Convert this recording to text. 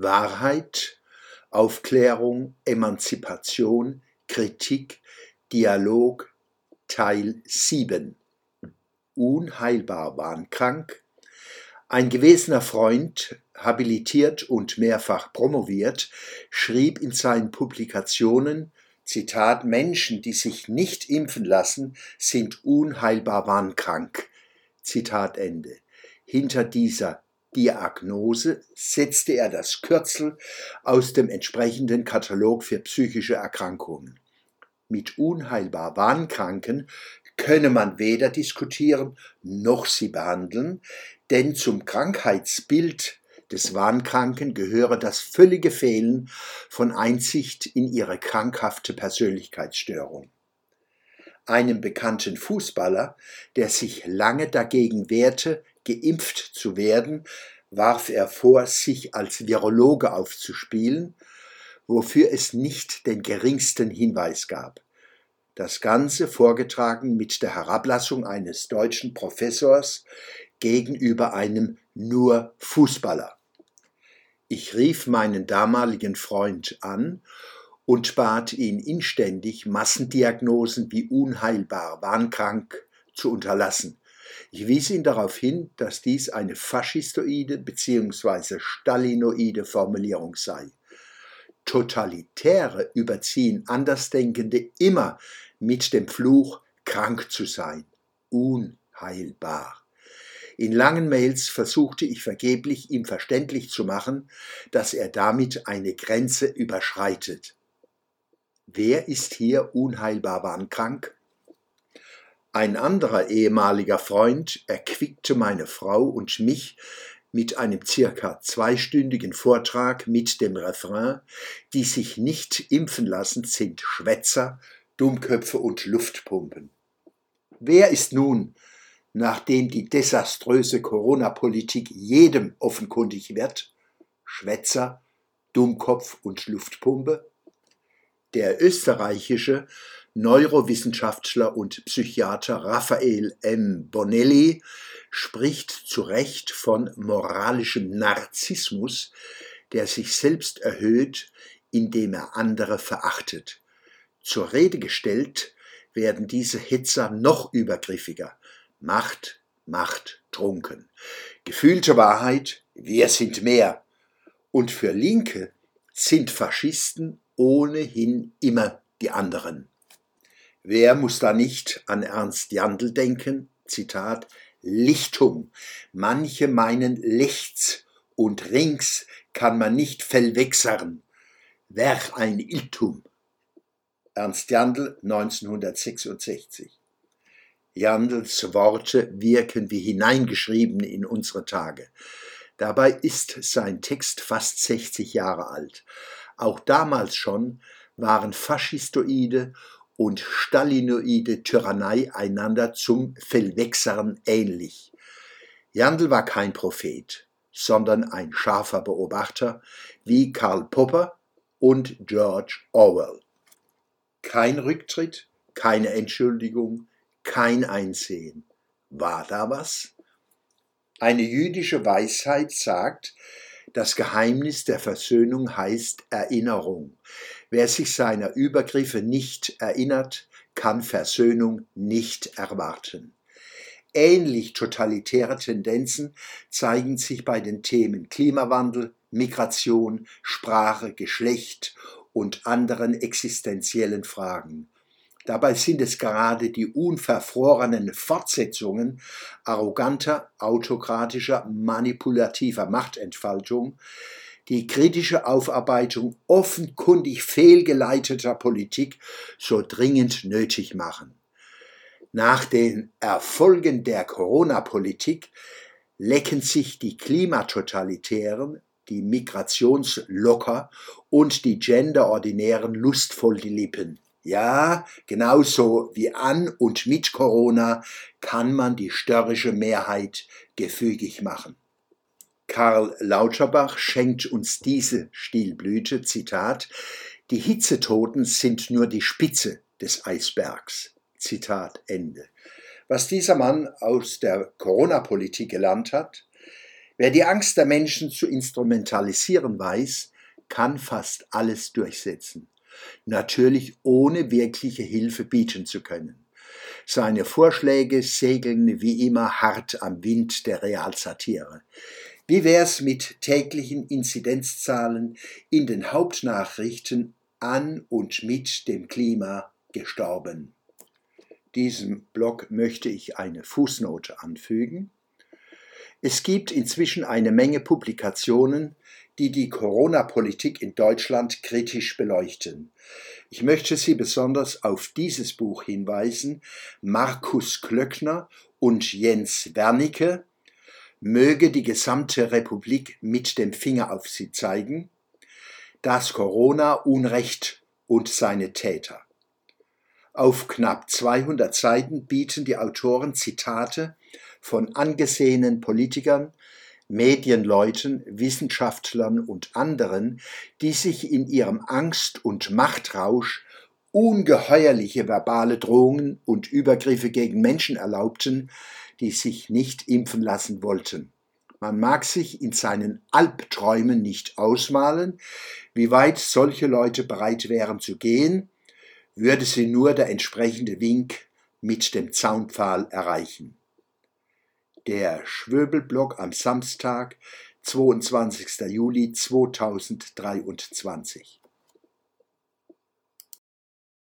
Wahrheit, Aufklärung, Emanzipation, Kritik, Dialog, Teil 7. Unheilbar wahnkrank. Ein gewesener Freund, habilitiert und mehrfach promoviert, schrieb in seinen Publikationen, Zitat, Menschen, die sich nicht impfen lassen, sind unheilbar wahnkrank. Zitat Ende. Hinter dieser Diagnose setzte er das Kürzel aus dem entsprechenden Katalog für psychische Erkrankungen. Mit unheilbar Wahnkranken könne man weder diskutieren noch sie behandeln, denn zum Krankheitsbild des Wahnkranken gehöre das völlige Fehlen von Einsicht in ihre krankhafte Persönlichkeitsstörung. Einem bekannten Fußballer, der sich lange dagegen wehrte, geimpft zu werden, warf er vor, sich als Virologe aufzuspielen, wofür es nicht den geringsten Hinweis gab. Das Ganze vorgetragen mit der Herablassung eines deutschen Professors gegenüber einem nur Fußballer. Ich rief meinen damaligen Freund an und bat ihn inständig, Massendiagnosen wie unheilbar, wahnkrank zu unterlassen. Ich wies ihn darauf hin, dass dies eine faschistoide bzw. stalinoide Formulierung sei. Totalitäre überziehen Andersdenkende immer mit dem Fluch, krank zu sein, unheilbar. In langen Mails versuchte ich vergeblich, ihm verständlich zu machen, dass er damit eine Grenze überschreitet. Wer ist hier unheilbar wahnkrank? Ein anderer ehemaliger Freund erquickte meine Frau und mich mit einem circa zweistündigen Vortrag mit dem Refrain, die sich nicht impfen lassen, sind Schwätzer, Dummköpfe und Luftpumpen. Wer ist nun nachdem die desaströse Corona-Politik jedem offenkundig wird, Schwätzer, Dummkopf und Luftpumpe? Der österreichische Neurowissenschaftler und Psychiater Raphael M. Bonelli spricht zu Recht von moralischem Narzissmus, der sich selbst erhöht, indem er andere verachtet. Zur Rede gestellt werden diese Hetzer noch übergriffiger, Macht, Macht, trunken. Gefühlte Wahrheit, wir sind mehr. Und für Linke sind Faschisten ohnehin immer die anderen. Wer muss da nicht an Ernst Jandl denken? Zitat, Lichtung. Manche meinen lechts und rings kann man nicht verwechseln. Wer ein Iltum. Ernst Jandl 1966 Jandls Worte wirken wie hineingeschrieben in unsere Tage. Dabei ist sein Text fast 60 Jahre alt. Auch damals schon waren faschistoide und stalinoide Tyrannei einander zum Verwechsern ähnlich. Jandl war kein Prophet, sondern ein scharfer Beobachter wie Karl Popper und George Orwell. Kein Rücktritt, keine Entschuldigung, kein Einsehen. War da was? Eine jüdische Weisheit sagt, das Geheimnis der Versöhnung heißt Erinnerung. Wer sich seiner Übergriffe nicht erinnert, kann Versöhnung nicht erwarten. Ähnlich totalitäre Tendenzen zeigen sich bei den Themen Klimawandel, Migration, Sprache, Geschlecht und anderen existenziellen Fragen. Dabei sind es gerade die unverfrorenen Fortsetzungen arroganter, autokratischer, manipulativer Machtentfaltung, die kritische Aufarbeitung offenkundig fehlgeleiteter Politik so dringend nötig machen. Nach den Erfolgen der Corona-Politik lecken sich die Klimatotalitären, die Migrationslocker und die Genderordinären lustvoll die Lippen. Ja, genauso wie an und mit Corona kann man die störrische Mehrheit gefügig machen. Karl Lauterbach schenkt uns diese Stilblüte, Zitat, die Hitzetoten sind nur die Spitze des Eisbergs. Zitat Ende. Was dieser Mann aus der Corona-Politik gelernt hat, Wer die Angst der Menschen zu instrumentalisieren weiß, kann fast alles durchsetzen. Natürlich ohne wirkliche Hilfe bieten zu können. Seine Vorschläge segeln wie immer hart am Wind der Realsatire. Wie wär's mit täglichen Inzidenzzahlen in den Hauptnachrichten an und mit dem Klima gestorben? Diesem Blog möchte ich eine Fußnote anfügen. Es gibt inzwischen eine Menge Publikationen, die die Corona-Politik in Deutschland kritisch beleuchten. Ich möchte Sie besonders auf dieses Buch hinweisen, Markus Klöckner und Jens Wernicke, Möge die gesamte Republik mit dem Finger auf sie zeigen, das Corona Unrecht und seine Täter. Auf knapp 200 Seiten bieten die Autoren Zitate von angesehenen Politikern, Medienleuten, Wissenschaftlern und anderen, die sich in ihrem Angst- und Machtrausch ungeheuerliche verbale Drohungen und Übergriffe gegen Menschen erlaubten, die sich nicht impfen lassen wollten. Man mag sich in seinen Albträumen nicht ausmalen, wie weit solche Leute bereit wären zu gehen, würde sie nur der entsprechende Wink mit dem Zaunpfahl erreichen. Der Schwöbelblock am Samstag, 22. Juli 2023.